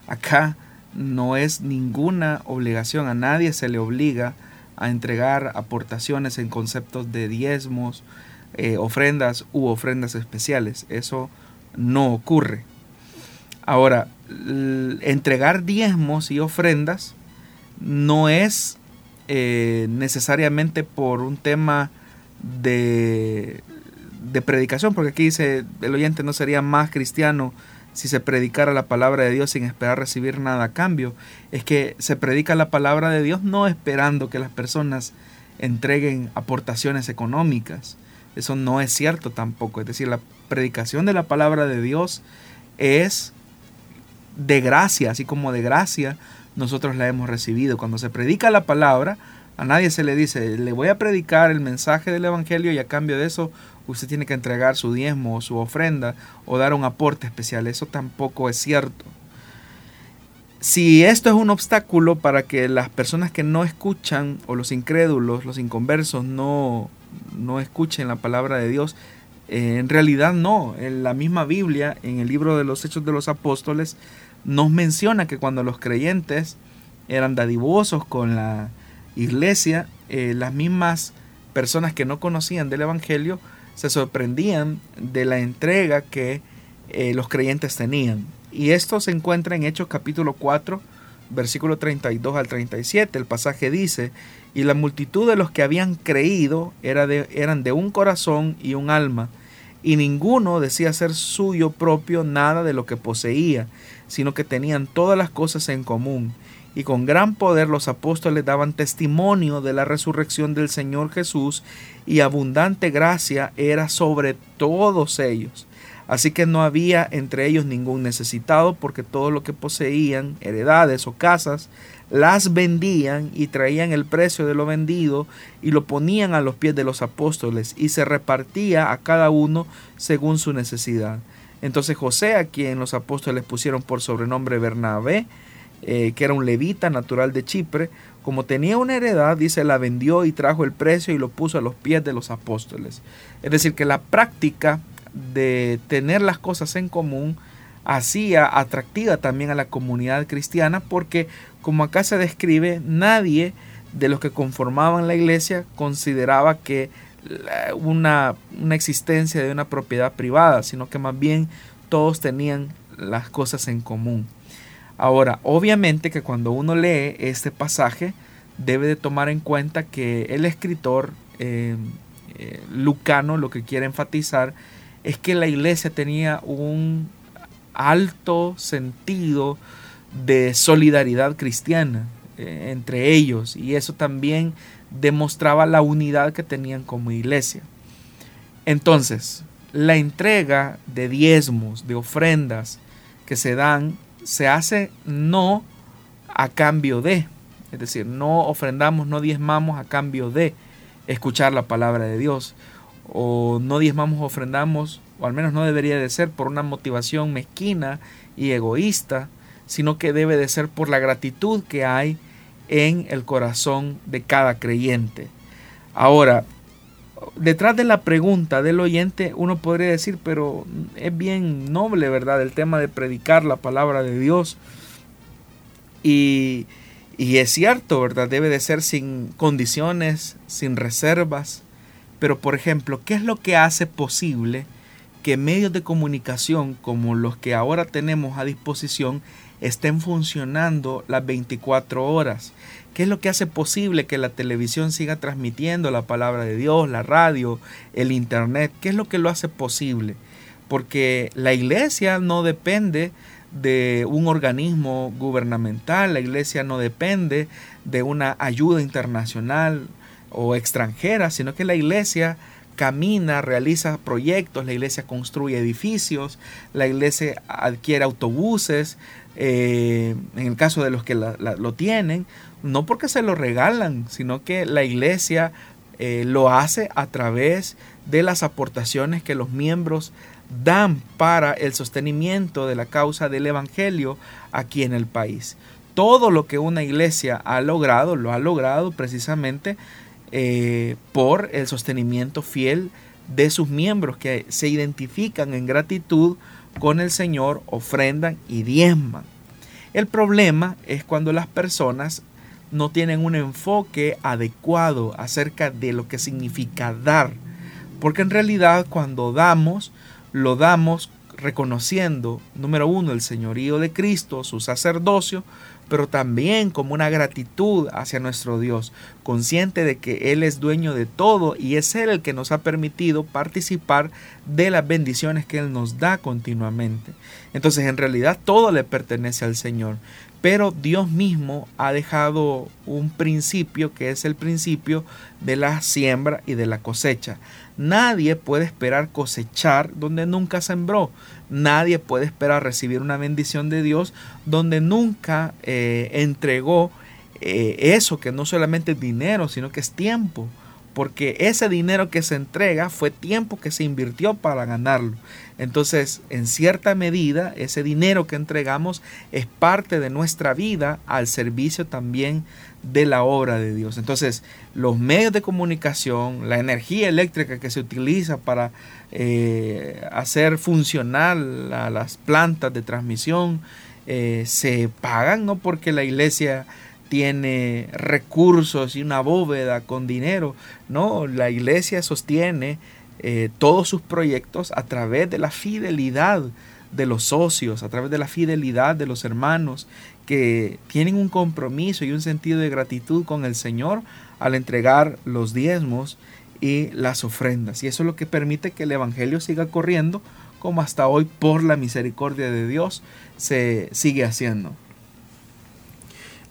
acá no es ninguna obligación, a nadie se le obliga a entregar aportaciones en conceptos de diezmos, eh, ofrendas u ofrendas especiales. Eso no ocurre. Ahora, entregar diezmos y ofrendas no es eh, necesariamente por un tema de, de predicación, porque aquí dice el oyente no sería más cristiano si se predicara la palabra de Dios sin esperar recibir nada a cambio. Es que se predica la palabra de Dios no esperando que las personas entreguen aportaciones económicas. Eso no es cierto tampoco. Es decir, la predicación de la palabra de Dios es de gracia, así como de gracia nosotros la hemos recibido. Cuando se predica la palabra, a nadie se le dice, le voy a predicar el mensaje del Evangelio y a cambio de eso usted tiene que entregar su diezmo o su ofrenda o dar un aporte especial. Eso tampoco es cierto. Si esto es un obstáculo para que las personas que no escuchan o los incrédulos, los inconversos, no, no escuchen la palabra de Dios, eh, en realidad no. En la misma Biblia, en el libro de los Hechos de los Apóstoles, nos menciona que cuando los creyentes eran dadivosos con la iglesia, eh, las mismas personas que no conocían del Evangelio se sorprendían de la entrega que eh, los creyentes tenían. Y esto se encuentra en Hechos capítulo 4, versículo 32 al 37. El pasaje dice, y la multitud de los que habían creído era de, eran de un corazón y un alma, y ninguno decía ser suyo propio nada de lo que poseía, sino que tenían todas las cosas en común y con gran poder los apóstoles daban testimonio de la resurrección del Señor Jesús y abundante gracia era sobre todos ellos. Así que no había entre ellos ningún necesitado porque todo lo que poseían, heredades o casas, las vendían y traían el precio de lo vendido y lo ponían a los pies de los apóstoles y se repartía a cada uno según su necesidad. Entonces José, a quien los apóstoles pusieron por sobrenombre Bernabé, eh, que era un levita natural de Chipre, como tenía una heredad, dice, la vendió y trajo el precio y lo puso a los pies de los apóstoles. Es decir, que la práctica de tener las cosas en común hacía atractiva también a la comunidad cristiana porque, como acá se describe, nadie de los que conformaban la iglesia consideraba que una, una existencia de una propiedad privada, sino que más bien todos tenían las cosas en común. Ahora, obviamente que cuando uno lee este pasaje, debe de tomar en cuenta que el escritor eh, eh, Lucano lo que quiere enfatizar es que la iglesia tenía un alto sentido de solidaridad cristiana eh, entre ellos y eso también demostraba la unidad que tenían como iglesia. Entonces, la entrega de diezmos, de ofrendas que se dan se hace no a cambio de, es decir, no ofrendamos, no diezmamos a cambio de escuchar la palabra de Dios, o no diezmamos, ofrendamos, o al menos no debería de ser por una motivación mezquina y egoísta, sino que debe de ser por la gratitud que hay en el corazón de cada creyente. Ahora, detrás de la pregunta del oyente uno podría decir, pero es bien noble, ¿verdad? El tema de predicar la palabra de Dios. Y, y es cierto, ¿verdad? Debe de ser sin condiciones, sin reservas. Pero, por ejemplo, ¿qué es lo que hace posible que medios de comunicación como los que ahora tenemos a disposición estén funcionando las 24 horas? ¿Qué es lo que hace posible que la televisión siga transmitiendo la palabra de Dios, la radio, el internet? ¿Qué es lo que lo hace posible? Porque la iglesia no depende de un organismo gubernamental, la iglesia no depende de una ayuda internacional o extranjera, sino que la iglesia camina, realiza proyectos, la iglesia construye edificios, la iglesia adquiere autobuses, eh, en el caso de los que lo tienen, no porque se lo regalan, sino que la iglesia eh, lo hace a través de las aportaciones que los miembros dan para el sostenimiento de la causa del Evangelio aquí en el país. todo lo que una iglesia ha logrado, lo ha logrado precisamente eh, por el sostenimiento fiel de sus miembros que se identifican en gratitud con el Señor, ofrendan y diezman. El problema es cuando las personas no tienen un enfoque adecuado acerca de lo que significa dar. Porque en realidad cuando damos, lo damos reconociendo, número uno, el señorío de Cristo, su sacerdocio, pero también como una gratitud hacia nuestro Dios, consciente de que Él es dueño de todo y es Él el que nos ha permitido participar de las bendiciones que Él nos da continuamente. Entonces en realidad todo le pertenece al Señor, pero Dios mismo ha dejado un principio que es el principio de la siembra y de la cosecha. Nadie puede esperar cosechar donde nunca sembró. Nadie puede esperar recibir una bendición de Dios donde nunca eh, entregó eh, eso que no solamente es dinero, sino que es tiempo. Porque ese dinero que se entrega fue tiempo que se invirtió para ganarlo. Entonces, en cierta medida, ese dinero que entregamos es parte de nuestra vida al servicio también de la obra de Dios. Entonces, los medios de comunicación, la energía eléctrica que se utiliza para eh, hacer funcionar las plantas de transmisión, eh, se pagan no porque la iglesia tiene recursos y una bóveda con dinero, no, la iglesia sostiene eh, todos sus proyectos a través de la fidelidad de los socios, a través de la fidelidad de los hermanos que tienen un compromiso y un sentido de gratitud con el Señor al entregar los diezmos y las ofrendas. Y eso es lo que permite que el Evangelio siga corriendo como hasta hoy por la misericordia de Dios se sigue haciendo.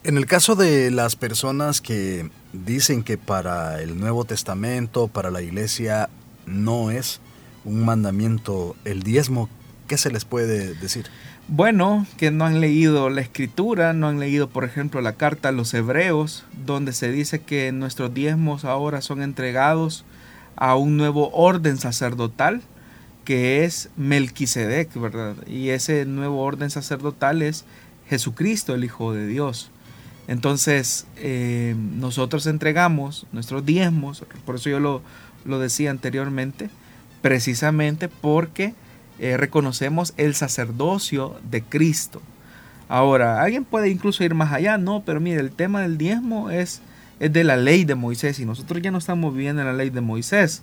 En el caso de las personas que dicen que para el Nuevo Testamento, para la iglesia, no es un mandamiento el diezmo, ¿qué se les puede decir? Bueno, que no han leído la escritura, no han leído, por ejemplo, la carta a los hebreos, donde se dice que nuestros diezmos ahora son entregados a un nuevo orden sacerdotal, que es Melquisedec, ¿verdad? Y ese nuevo orden sacerdotal es Jesucristo, el Hijo de Dios. Entonces, eh, nosotros entregamos nuestros diezmos, por eso yo lo, lo decía anteriormente, precisamente porque eh, reconocemos el sacerdocio de Cristo. Ahora, alguien puede incluso ir más allá, no, pero mire, el tema del diezmo es, es de la ley de Moisés y nosotros ya no estamos viviendo en la ley de Moisés.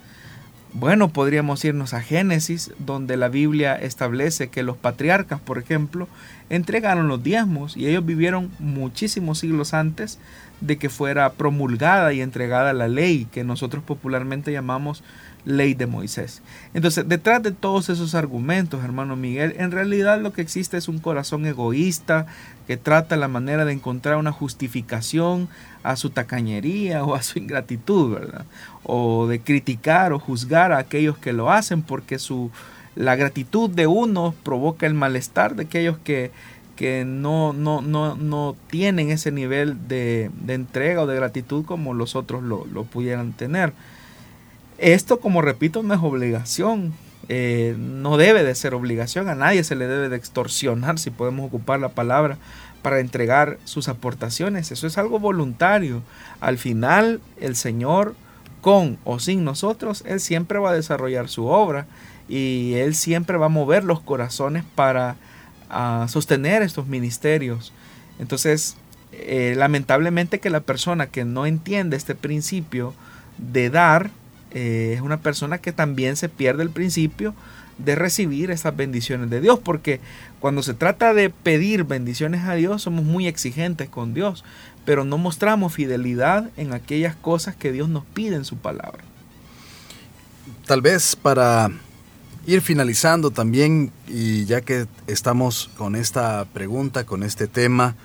Bueno, podríamos irnos a Génesis, donde la Biblia establece que los patriarcas, por ejemplo, entregaron los diezmos y ellos vivieron muchísimos siglos antes de que fuera promulgada y entregada la ley que nosotros popularmente llamamos ley de Moisés. Entonces, detrás de todos esos argumentos, hermano Miguel, en realidad lo que existe es un corazón egoísta que trata la manera de encontrar una justificación a su tacañería o a su ingratitud, ¿verdad? O de criticar o juzgar a aquellos que lo hacen porque su la gratitud de unos provoca el malestar de aquellos que, que no, no, no, no tienen ese nivel de, de, entrega o de gratitud como los otros lo, lo pudieran tener. Esto, como repito, no es obligación. Eh, no debe de ser obligación. A nadie se le debe de extorsionar, si podemos ocupar la palabra, para entregar sus aportaciones. Eso es algo voluntario. Al final, el Señor, con o sin nosotros, Él siempre va a desarrollar su obra y Él siempre va a mover los corazones para ah, sostener estos ministerios. Entonces, eh, lamentablemente que la persona que no entiende este principio de dar, eh, es una persona que también se pierde el principio de recibir esas bendiciones de Dios, porque cuando se trata de pedir bendiciones a Dios somos muy exigentes con Dios, pero no mostramos fidelidad en aquellas cosas que Dios nos pide en su palabra. Tal vez para ir finalizando también, y ya que estamos con esta pregunta, con este tema,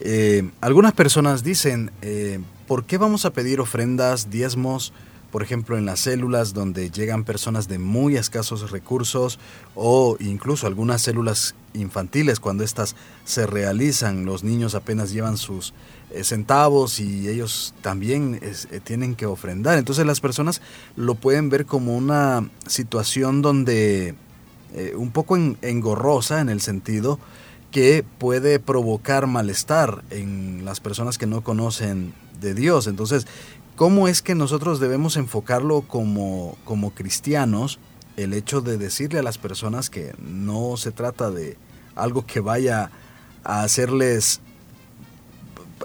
eh, algunas personas dicen, eh, ¿por qué vamos a pedir ofrendas, diezmos? Por ejemplo, en las células donde llegan personas de muy escasos recursos o incluso algunas células infantiles cuando éstas se realizan, los niños apenas llevan sus eh, centavos y ellos también eh, tienen que ofrendar. Entonces las personas lo pueden ver como una situación donde eh, un poco engorrosa en el sentido que puede provocar malestar en las personas que no conocen de Dios. Entonces, ¿cómo es que nosotros debemos enfocarlo como, como cristianos? El hecho de decirle a las personas que no se trata de algo que vaya a hacerles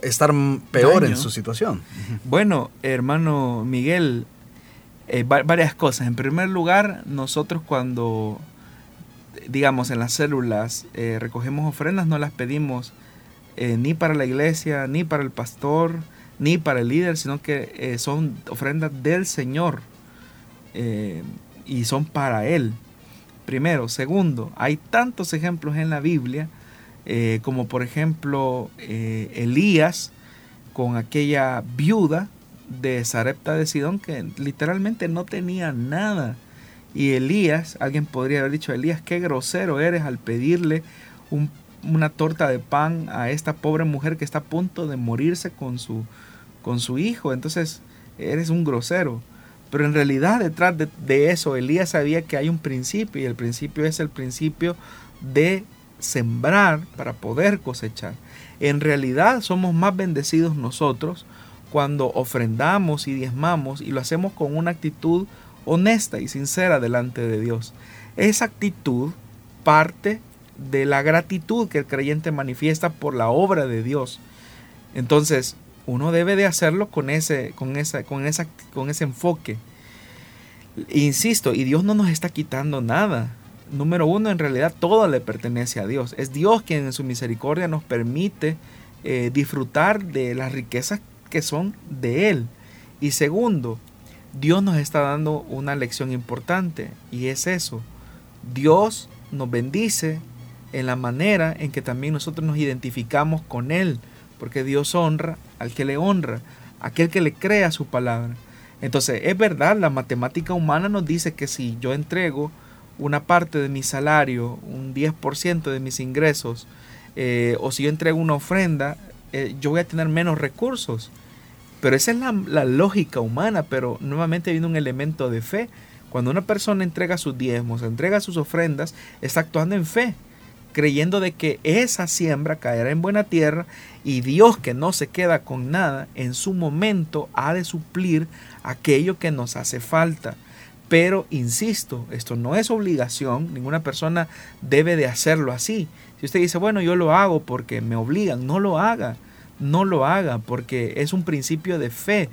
estar peor en su situación. Bueno, hermano Miguel, eh, varias cosas. En primer lugar, nosotros cuando, digamos, en las células eh, recogemos ofrendas, no las pedimos eh, ni para la iglesia, ni para el pastor, ni para el líder, sino que son ofrendas del Señor y son para Él. Primero. Segundo, hay tantos ejemplos en la Biblia eh, como por ejemplo eh, Elías con aquella viuda de Sarepta de Sidón que literalmente no tenía nada. Y Elías, alguien podría haber dicho, Elías, qué grosero eres al pedirle una torta de pan a esta pobre mujer que está a punto de morirse con su, con su hijo. Entonces, eres un grosero. Pero en realidad detrás de, eso, Elías sabía que hay un principio y el principio es el principio de sembrar para poder cosechar. En realidad somos más bendecidos nosotros cuando ofrendamos y diezmamos y lo hacemos con una actitud honesta y sincera delante de Dios. Esa actitud parte de la gratitud que el creyente manifiesta por la obra de Dios. Entonces, uno debe de hacerlo con ese, con esa, con esa, con ese enfoque. Insisto, y Dios no nos está quitando nada número uno, en realidad todo le pertenece a Dios. Es Dios quien en su misericordia nos permite eh, disfrutar de las riquezas que son de Él. Y segundo, Dios nos está dando una lección importante y es eso. Dios nos bendice en la manera en que también nosotros nos identificamos con Él, porque Dios honra al que le honra, aquel que le crea su palabra. Entonces, es verdad, la matemática humana nos dice que si yo entrego una parte de mi salario, un 10% de mis ingresos, eh, o si yo entrego una ofrenda, eh, yo voy a tener menos recursos. Pero esa es la, la, lógica humana, pero nuevamente viene un elemento de fe. Cuando una persona entrega sus diezmos, entrega sus ofrendas, está actuando en fe, creyendo de que esa siembra caerá en buena tierra y Dios que no se queda con nada, en su momento ha de suplir aquello que nos hace falta. Pero, insisto, esto no es obligación, ninguna persona debe de hacerlo así. Si usted dice, bueno, yo lo hago porque me obligan, no lo haga, no lo haga, porque es un principio de fe.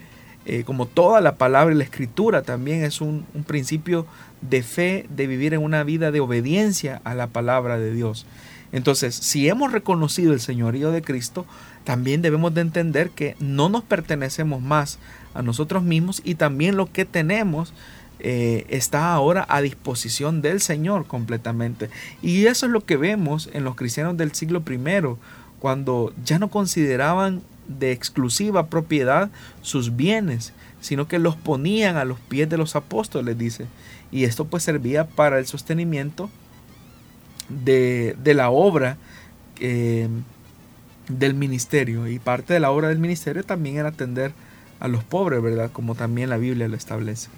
Eh, como toda la palabra y la escritura también es un, principio de fe, de vivir en una vida de obediencia a la palabra de Dios. Entonces, si hemos reconocido el señorío de Cristo, también debemos de entender que no nos pertenecemos más a nosotros mismos y también lo que tenemos eh, está ahora a disposición del Señor completamente. Y eso es lo que vemos en los cristianos del siglo I, cuando ya no consideraban de exclusiva propiedad sus bienes, sino que los ponían a los pies de los apóstoles, dice. Y esto pues servía para el sostenimiento de, la obra eh, del ministerio. Y parte de la obra del ministerio también era atender a los pobres, ¿verdad? Como también la Biblia lo establece.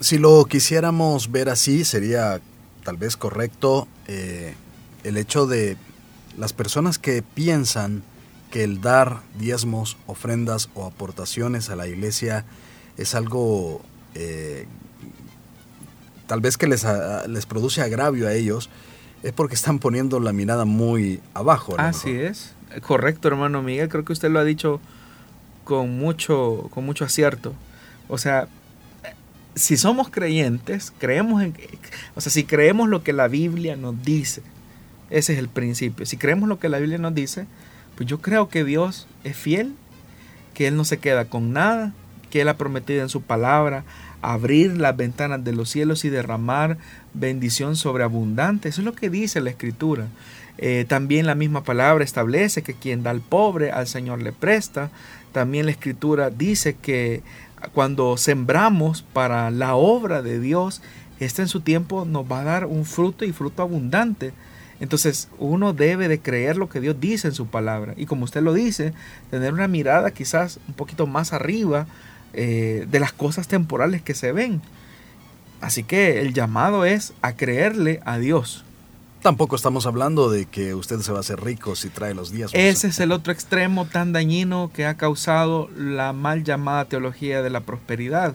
Si lo quisiéramos ver así, sería tal vez correcto eh, el hecho de las personas que piensan que el dar diezmos, ofrendas o aportaciones a la iglesia es algo eh, tal vez que les, les, produce agravio a ellos, es porque están poniendo la mirada muy abajo. Así es, correcto hermano Miguel, creo que usted lo ha dicho con mucho, con mucho acierto. O sea, si somos creyentes, creemos en, o sea, si creemos lo que la Biblia nos dice, ese es el principio. Si creemos lo que la Biblia nos dice, pues yo creo que Dios es fiel, que Él no se queda con nada, que Él ha prometido en su palabra abrir las ventanas de los cielos y derramar bendición sobreabundante. Eso es lo que dice la Escritura. Eh, también la misma palabra establece que quien da al pobre, al Señor le presta. También la Escritura dice que cuando sembramos para la obra de Dios, este en su tiempo nos va a dar un fruto y fruto abundante. Entonces uno debe de creer lo que Dios dice en su palabra. Y como usted lo dice, tener una mirada quizás un poquito más arriba eh, de las cosas temporales que se ven. Así que el llamado es a creerle a Dios. Tampoco estamos hablando de que usted se va a hacer rico si trae los días. Ese es el otro extremo tan dañino que ha causado la mal llamada teología de la prosperidad,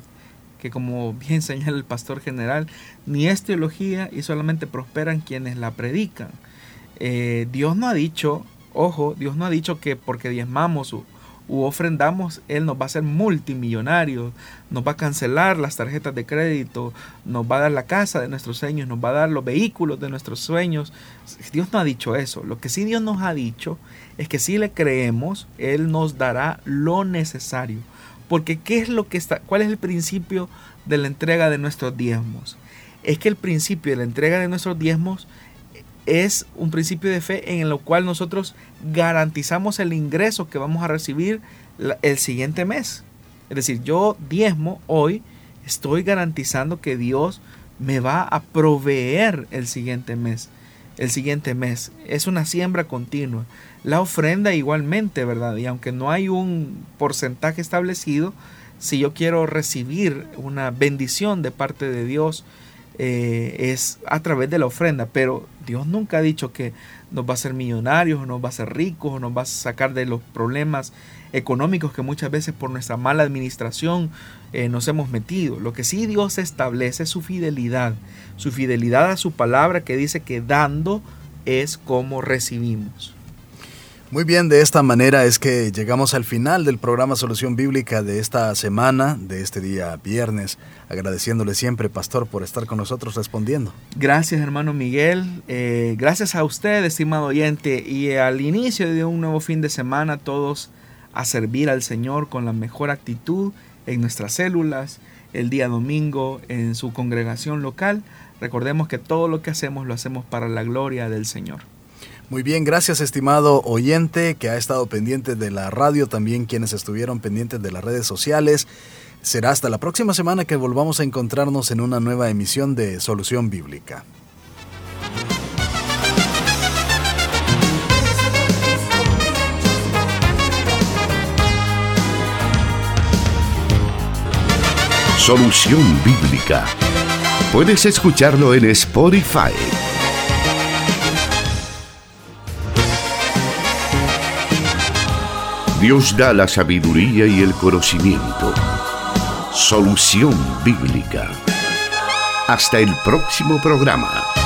que como bien señala el pastor general, ni es teología y solamente prosperan quienes la predican. Eh, Dios no ha dicho, ojo, Dios no ha dicho que porque diezmamos u ofrendamos, Él nos va a hacer multimillonarios, nos va a cancelar las tarjetas de crédito, nos va a dar la casa de nuestros sueños, nos va a dar los vehículos de nuestros sueños. Dios no ha dicho eso. Lo que sí Dios nos ha dicho es que si le creemos, Él nos dará lo necesario. Porque ¿qué es lo que está, cuál es el principio de la entrega de nuestros diezmos? Es que el principio de la entrega de nuestros diezmos es un principio de fe en el cual nosotros garantizamos el ingreso que vamos a recibir el siguiente mes. Es decir, yo diezmo hoy, estoy garantizando que Dios me va a proveer el siguiente mes. El siguiente mes es una siembra continua. La ofrenda igualmente, ¿verdad? Y aunque no hay un porcentaje establecido, si yo quiero recibir una bendición de parte de Dios, eh, es a través de la ofrenda, pero Dios nunca ha dicho que nos va a hacer millonarios, o nos va a hacer ricos, o nos va a sacar de los problemas económicos que muchas veces por nuestra mala administración eh, nos hemos metido. Lo que sí Dios establece es su fidelidad, su fidelidad a su palabra que dice que dando es como recibimos. Muy bien, de esta manera es que llegamos al final del programa Solución Bíblica de esta semana, de este día viernes, agradeciéndole siempre, Pastor, por estar con nosotros respondiendo. Gracias, hermano Miguel. Eh, gracias a usted, estimado oyente. Y al inicio de un nuevo fin de semana, todos a servir al Señor con la mejor actitud en nuestras células, el día domingo en su congregación local. Recordemos que todo lo que hacemos lo hacemos para la gloria del Señor. Muy bien, gracias estimado oyente que ha estado pendiente de la radio, también quienes estuvieron pendientes de las redes sociales. Será hasta la próxima semana que volvamos a encontrarnos en una nueva emisión de Solución Bíblica. Solución Bíblica. Puedes escucharlo en Spotify Dios da la sabiduría y el conocimiento. Solución bíblica. Hasta el próximo programa.